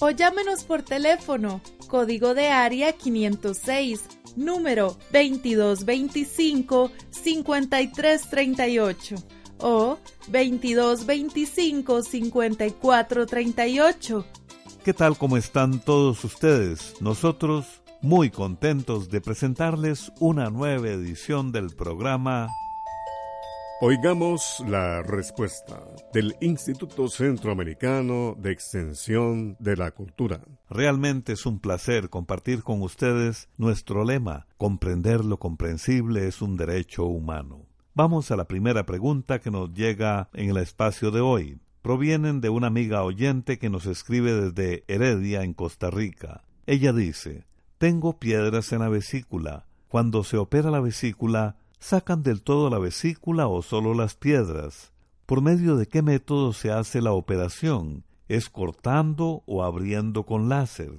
O llámenos por teléfono, código de área 506, número 2225-5338 o 2225-5438 ¿Qué tal como están todos ustedes? Nosotros muy contentos de presentarles una nueva edición del programa Oigamos la respuesta del Instituto Centroamericano de Extensión de la Cultura. Realmente es un placer compartir con ustedes nuestro lema, comprender lo comprensible es un derecho humano. Vamos a la primera pregunta que nos llega en el espacio de hoy provienen de una amiga oyente que nos escribe desde Heredia, en Costa Rica. Ella dice, Tengo piedras en la vesícula. Cuando se opera la vesícula, ¿sacan del todo la vesícula o solo las piedras? ¿Por medio de qué método se hace la operación? ¿Es cortando o abriendo con láser?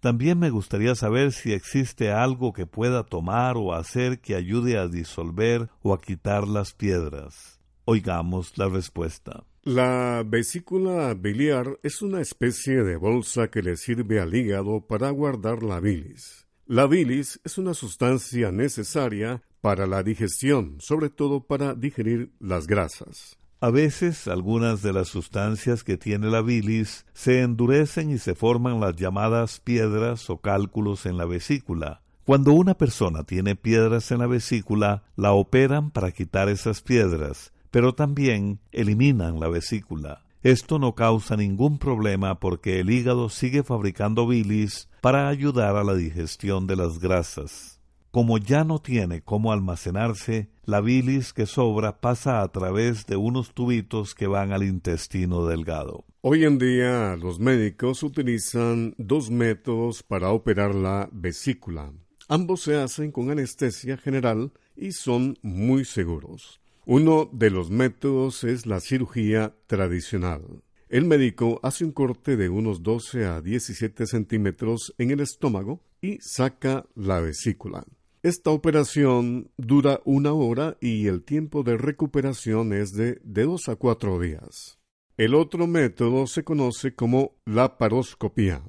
También me gustaría saber si existe algo que pueda tomar o hacer que ayude a disolver o a quitar las piedras. Oigamos la respuesta. La vesícula biliar es una especie de bolsa que le sirve al hígado para guardar la bilis. La bilis es una sustancia necesaria para la digestión, sobre todo para digerir las grasas. A veces algunas de las sustancias que tiene la bilis se endurecen y se forman las llamadas piedras o cálculos en la vesícula. Cuando una persona tiene piedras en la vesícula, la operan para quitar esas piedras pero también eliminan la vesícula. Esto no causa ningún problema porque el hígado sigue fabricando bilis para ayudar a la digestión de las grasas. Como ya no tiene cómo almacenarse, la bilis que sobra pasa a través de unos tubitos que van al intestino delgado. Hoy en día los médicos utilizan dos métodos para operar la vesícula. Ambos se hacen con anestesia general y son muy seguros. Uno de los métodos es la cirugía tradicional. El médico hace un corte de unos 12 a 17 centímetros en el estómago y saca la vesícula. Esta operación dura una hora y el tiempo de recuperación es de, dos a cuatro días. El otro método se conoce como laparoscopía.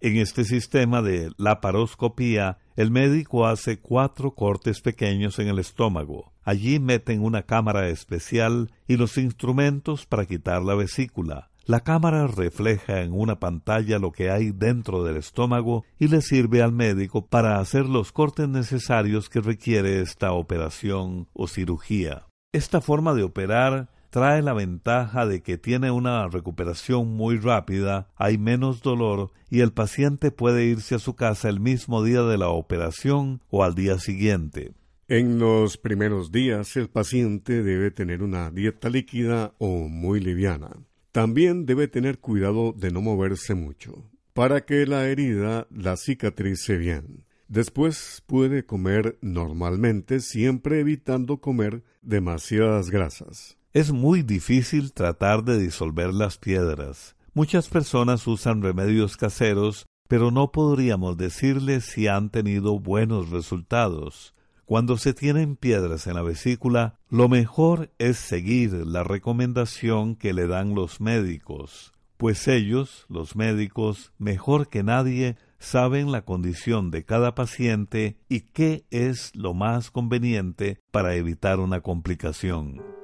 En este sistema de laparoscopía, el médico hace cuatro cortes pequeños en el estómago. Allí meten una cámara especial y los instrumentos para quitar la vesícula. La cámara refleja en una pantalla lo que hay dentro del estómago y le sirve al médico para hacer los cortes necesarios que requiere esta operación o cirugía. Esta forma de operar trae la ventaja de que tiene una recuperación muy rápida, hay menos dolor y el paciente puede irse a su casa el mismo día de la operación o al día siguiente. En los primeros días el paciente debe tener una dieta líquida o muy liviana. También debe tener cuidado de no moverse mucho. para que la herida la cicatrice bien. Después puede comer normalmente, siempre evitando comer demasiadas grasas. Es muy difícil tratar de disolver las piedras. Muchas personas usan remedios caseros, pero no podríamos decirles si han tenido buenos resultados. Cuando se tienen piedras en la vesícula, lo mejor es seguir la recomendación que le dan los médicos, pues ellos, los médicos, mejor que nadie, saben la condición de cada paciente y qué es lo más conveniente para evitar una complicación.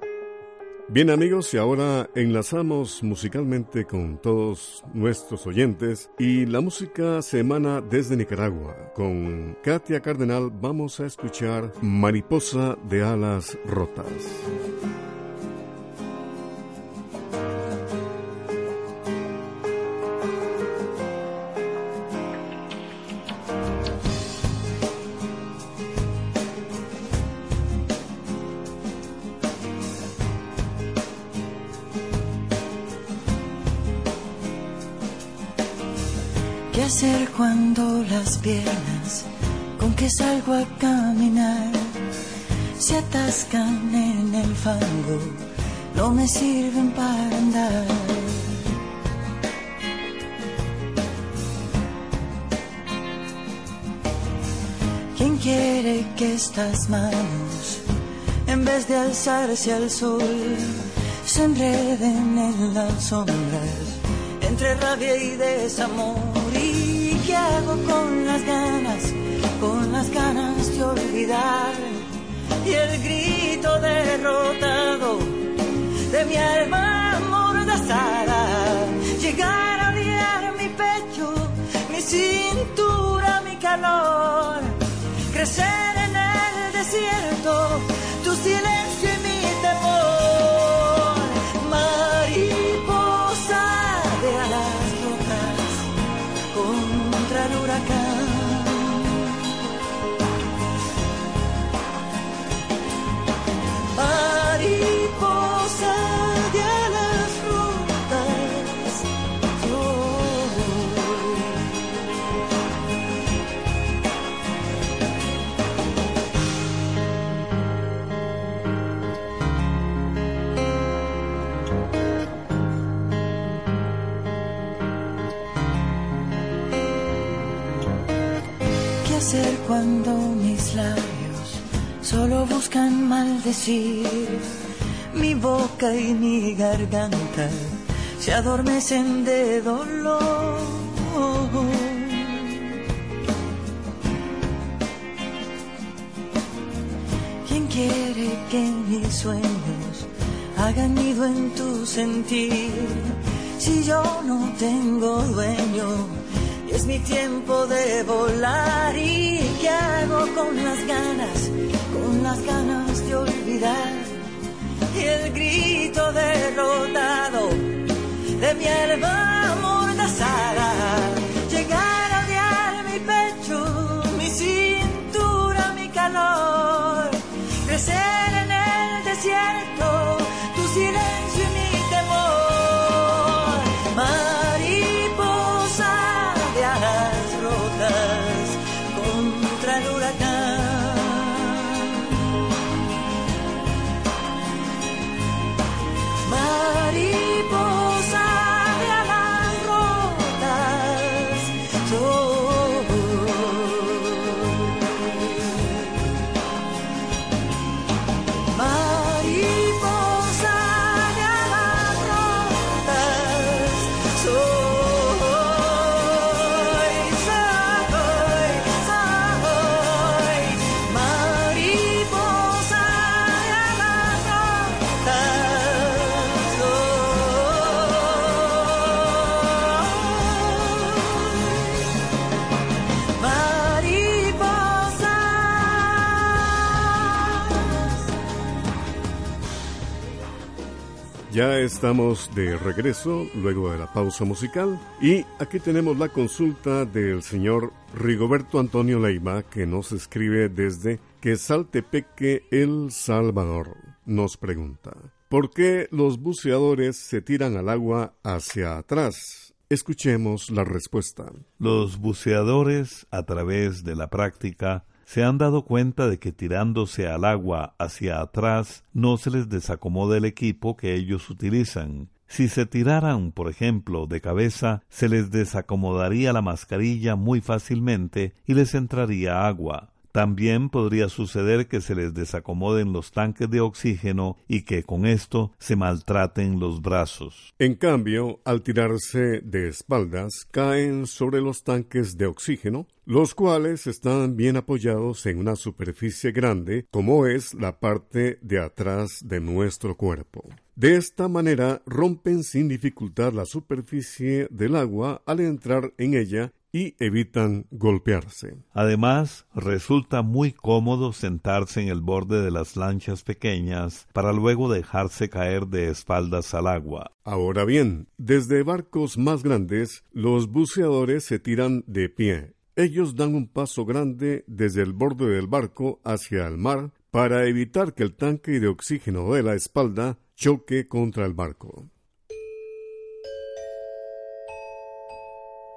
Bien amigos, y ahora enlazamos musicalmente con todos nuestros oyentes y la música se emana desde Nicaragua. Con Katia Cardenal vamos a escuchar Mariposa de Alas Rotas. Hacer cuando las piernas con que salgo a caminar se atascan en el fango? No me sirven para andar. ¿Quién quiere que estas manos, en vez de alzarse al sol, se enreden en las sombras entre rabia y desamor? ¿Qué hago con las ganas, con las ganas de olvidar? Y el grito derrotado de mi alma hacer cuando mis labios solo buscan maldecir? Mi boca y mi garganta se adormecen de dolor. ¿Quién quiere que mis sueños hagan nido en tu sentir? Si yo no tengo dueño, es mi tiempo de volar. ¿Y qué hago con las ganas, con las ganas de olvidar? Y el grito derrotado de mi alma amordazada. Ya estamos de regreso luego de la pausa musical y aquí tenemos la consulta del señor Rigoberto Antonio Leiva que nos escribe desde Quesaltepeque, El Salvador. Nos pregunta, ¿por qué los buceadores se tiran al agua hacia atrás? Escuchemos la respuesta. Los buceadores, a través de la práctica, se han dado cuenta de que tirándose al agua hacia atrás no se les desacomoda el equipo que ellos utilizan. Si se tiraran, por ejemplo, de cabeza, se les desacomodaría la mascarilla muy fácilmente y les entraría agua. También podría suceder que se les desacomoden los tanques de oxígeno y que con esto se maltraten los brazos. En cambio, al tirarse de espaldas, caen sobre los tanques de oxígeno, los cuales están bien apoyados en una superficie grande, como es la parte de atrás de nuestro cuerpo. De esta manera rompen sin dificultad la superficie del agua al entrar en ella y evitan golpearse. Además, resulta muy cómodo sentarse en el borde de las lanchas pequeñas para luego dejarse caer de espaldas al agua. Ahora bien, desde barcos más grandes, los buceadores se tiran de pie. Ellos dan un paso grande desde el borde del barco hacia el mar para evitar que el tanque de oxígeno de la espalda choque contra el barco.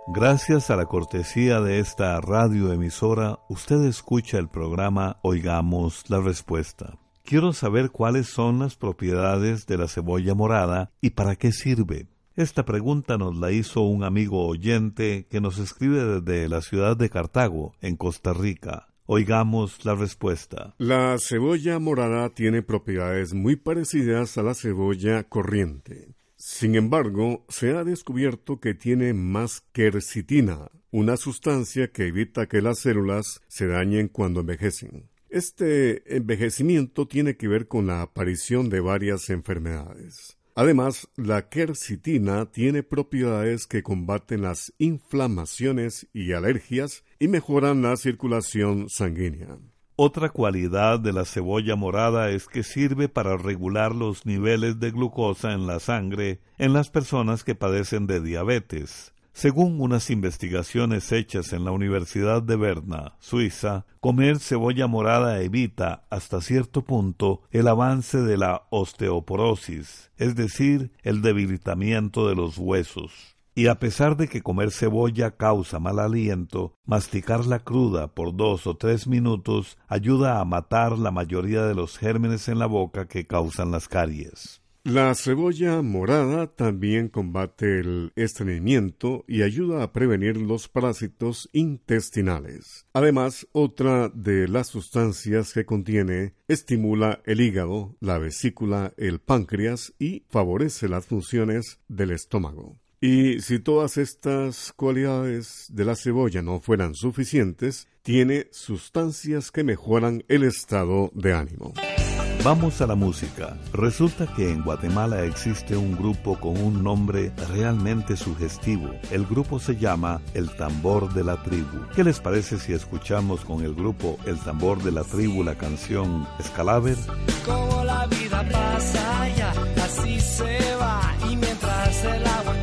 Gracias a la cortesía de esta radioemisora, usted escucha el programa Oigamos la Respuesta. Quiero saber cuáles son las propiedades de la cebolla morada y para qué sirve. Esta pregunta nos la hizo un amigo oyente que nos escribe desde la ciudad de Cartago, en Costa Rica. Oigamos la respuesta. La cebolla morada tiene propiedades muy parecidas a la cebolla corriente. Sin embargo, se ha descubierto que tiene más quercitina, una sustancia que evita que las células se dañen cuando envejecen. Este envejecimiento tiene que ver con la aparición de varias enfermedades. Además, la quercitina tiene propiedades que combaten las inflamaciones y alergias y mejoran la circulación sanguínea. Otra cualidad de la cebolla morada es que sirve para regular los niveles de glucosa en la sangre en las personas que padecen de diabetes. Según unas investigaciones hechas en la Universidad de Berna, Suiza, comer cebolla morada evita, hasta cierto punto, el avance de la osteoporosis, es decir, el debilitamiento de los huesos. Y a pesar de que comer cebolla causa mal aliento, masticarla cruda por dos o tres minutos ayuda a matar la mayoría de los gérmenes en la boca que causan las caries. La cebolla morada también combate el estreñimiento y ayuda a prevenir los parásitos intestinales. Además, otra de las sustancias que contiene estimula el hígado, la vesícula, el páncreas y favorece las funciones del estómago. Y si todas estas cualidades de la cebolla no fueran suficientes, tiene sustancias que mejoran el estado de ánimo. Vamos a la música. Resulta que en Guatemala existe un grupo con un nombre realmente sugestivo. El grupo se llama El Tambor de la Tribu. ¿Qué les parece si escuchamos con el grupo El Tambor de la Tribu la canción Escalaver? Como la vida pasa ya, así se va y mientras el agua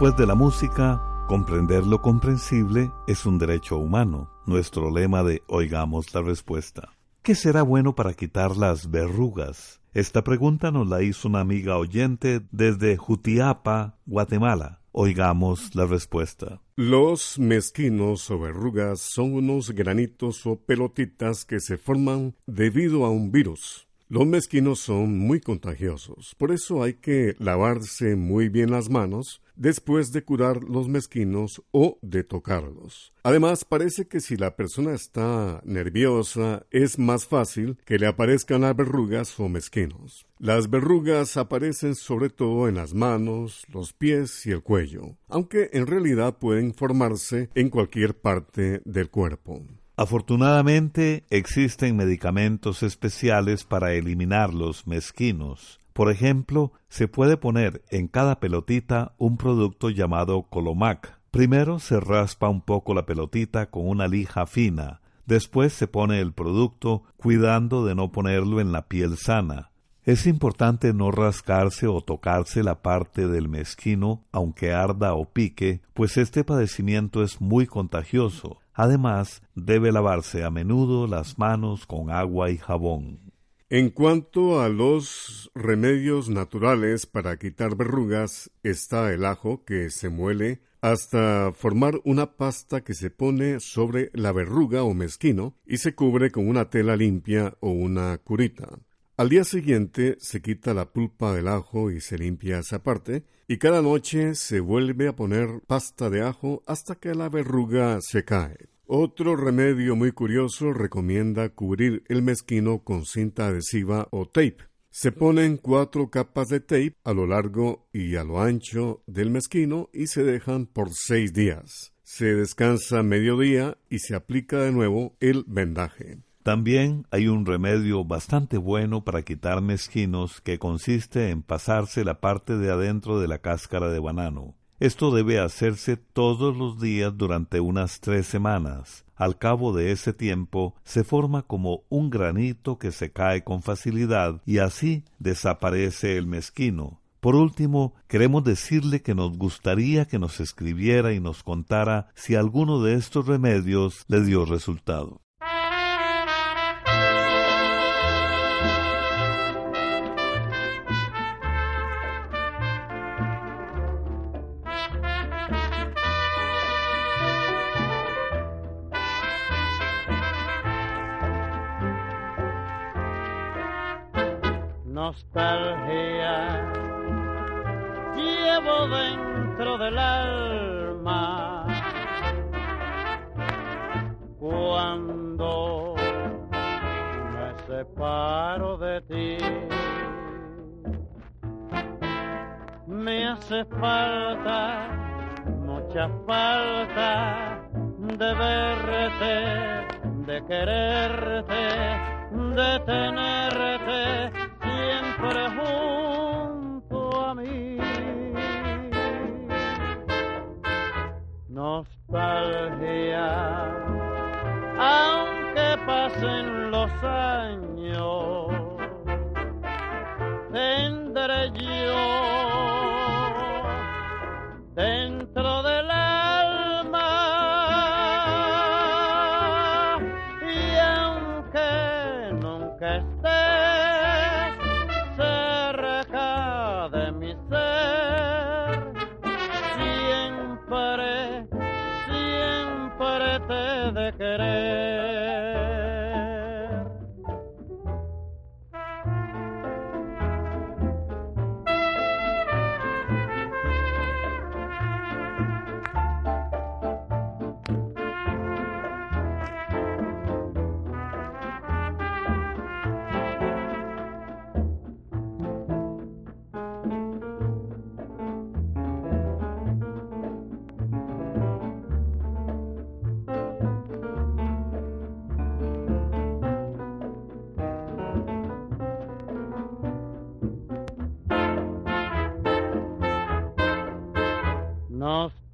Después de la música, comprender lo comprensible es un derecho humano, nuestro lema de Oigamos la respuesta. ¿Qué será bueno para quitar las verrugas? Esta pregunta nos la hizo una amiga oyente desde Jutiapa, Guatemala. Oigamos la respuesta. Los mezquinos o verrugas son unos granitos o pelotitas que se forman debido a un virus. Los mezquinos son muy contagiosos, por eso hay que lavarse muy bien las manos después de curar los mezquinos o de tocarlos. Además, parece que si la persona está nerviosa, es más fácil que le aparezcan las verrugas o mezquinos. Las verrugas aparecen sobre todo en las manos, los pies y el cuello, aunque en realidad pueden formarse en cualquier parte del cuerpo. Afortunadamente existen medicamentos especiales para eliminar los mezquinos. Por ejemplo, se puede poner en cada pelotita un producto llamado Colomac. Primero se raspa un poco la pelotita con una lija fina, después se pone el producto cuidando de no ponerlo en la piel sana. Es importante no rascarse o tocarse la parte del mezquino, aunque arda o pique, pues este padecimiento es muy contagioso. Además, debe lavarse a menudo las manos con agua y jabón. En cuanto a los remedios naturales para quitar verrugas, está el ajo que se muele hasta formar una pasta que se pone sobre la verruga o mezquino y se cubre con una tela limpia o una curita. Al día siguiente se quita la pulpa del ajo y se limpia esa parte, y cada noche se vuelve a poner pasta de ajo hasta que la verruga se cae. Otro remedio muy curioso recomienda cubrir el mezquino con cinta adhesiva o tape. Se ponen cuatro capas de tape a lo largo y a lo ancho del mezquino y se dejan por seis días. Se descansa mediodía y se aplica de nuevo el vendaje. También hay un remedio bastante bueno para quitar mezquinos que consiste en pasarse la parte de adentro de la cáscara de banano. Esto debe hacerse todos los días durante unas tres semanas. Al cabo de ese tiempo se forma como un granito que se cae con facilidad y así desaparece el mezquino. Por último, queremos decirle que nos gustaría que nos escribiera y nos contara si alguno de estos remedios le dio resultado. Nostalgia llevo dentro del alma. Cuando me separo de ti, me hace falta, mucha falta de verte, de quererte, de tenerte siempre junto a mí. Nostalgia, aunque pasen los años, tendré yo dentro del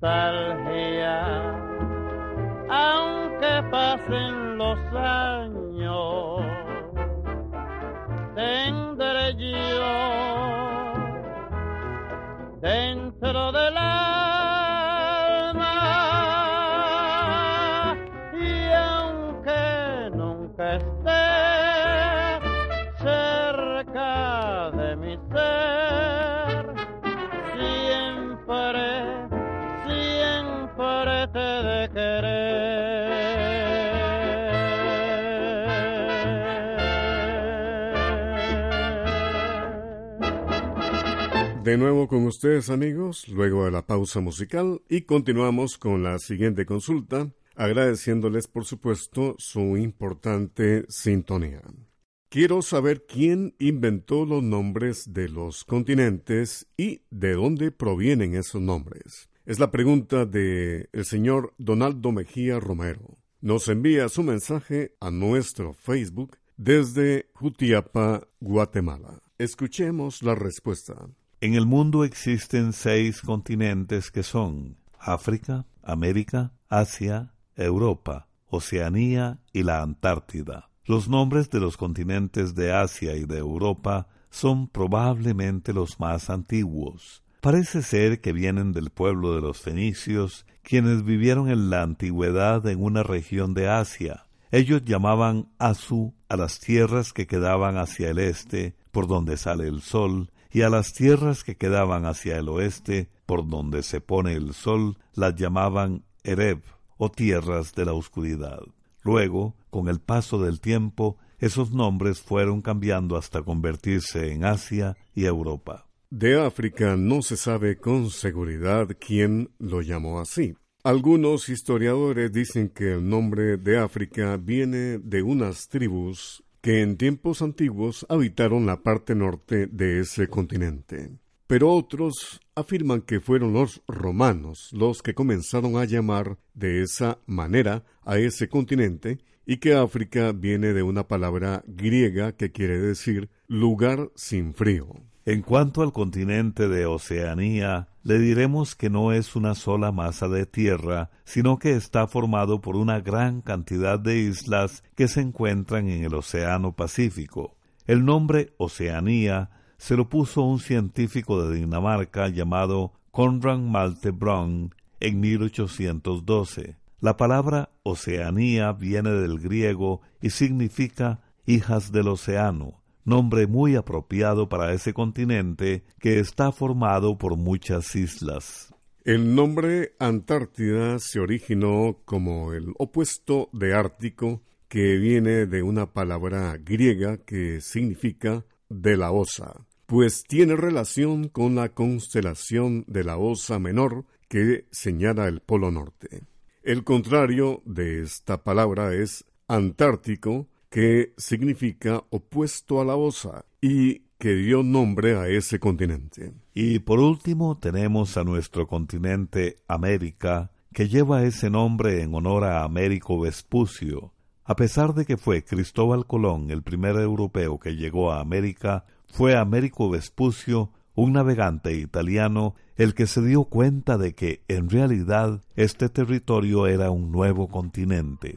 nostalgia, aunque pasen los años, De nuevo con ustedes amigos, luego de la pausa musical y continuamos con la siguiente consulta, agradeciéndoles por supuesto su importante sintonía. Quiero saber quién inventó los nombres de los continentes y de dónde provienen esos nombres. Es la pregunta de el señor Donaldo Mejía Romero. Nos envía su mensaje a nuestro Facebook desde Jutiapa, Guatemala. Escuchemos la respuesta. En el mundo existen seis continentes que son África, América, Asia, Europa, Oceanía y la Antártida. Los nombres de los continentes de Asia y de Europa son probablemente los más antiguos. Parece ser que vienen del pueblo de los fenicios, quienes vivieron en la antigüedad en una región de Asia. Ellos llamaban Asu a las tierras que quedaban hacia el este, por donde sale el sol, y a las tierras que quedaban hacia el oeste, por donde se pone el sol, las llamaban Ereb, o tierras de la oscuridad. Luego, con el paso del tiempo, esos nombres fueron cambiando hasta convertirse en Asia y Europa. De África no se sabe con seguridad quién lo llamó así. Algunos historiadores dicen que el nombre de África viene de unas tribus que en tiempos antiguos habitaron la parte norte de ese continente. Pero otros afirman que fueron los romanos los que comenzaron a llamar de esa manera a ese continente y que África viene de una palabra griega que quiere decir lugar sin frío. En cuanto al continente de Oceanía, le diremos que no es una sola masa de tierra, sino que está formado por una gran cantidad de islas que se encuentran en el Océano Pacífico. El nombre Oceanía se lo puso un científico de Dinamarca llamado Conrad Malte Brun en 1812. La palabra Oceanía viene del griego y significa hijas del océano, nombre muy apropiado para ese continente que está formado por muchas islas. El nombre Antártida se originó como el opuesto de Ártico, que viene de una palabra griega que significa de la osa, pues tiene relación con la constelación de la osa menor que señala el Polo Norte. El contrario de esta palabra es Antártico, que significa opuesto a la osa y que dio nombre a ese continente. Y por último tenemos a nuestro continente América, que lleva ese nombre en honor a Américo Vespucio. A pesar de que fue Cristóbal Colón el primer europeo que llegó a América, fue Américo Vespucio, un navegante italiano, el que se dio cuenta de que en realidad este territorio era un nuevo continente.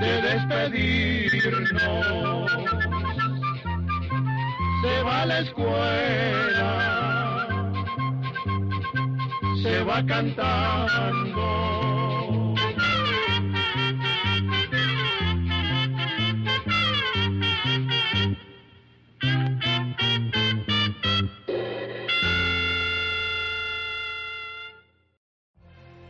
De despedirnos. Se va a la escuela, se va cantando.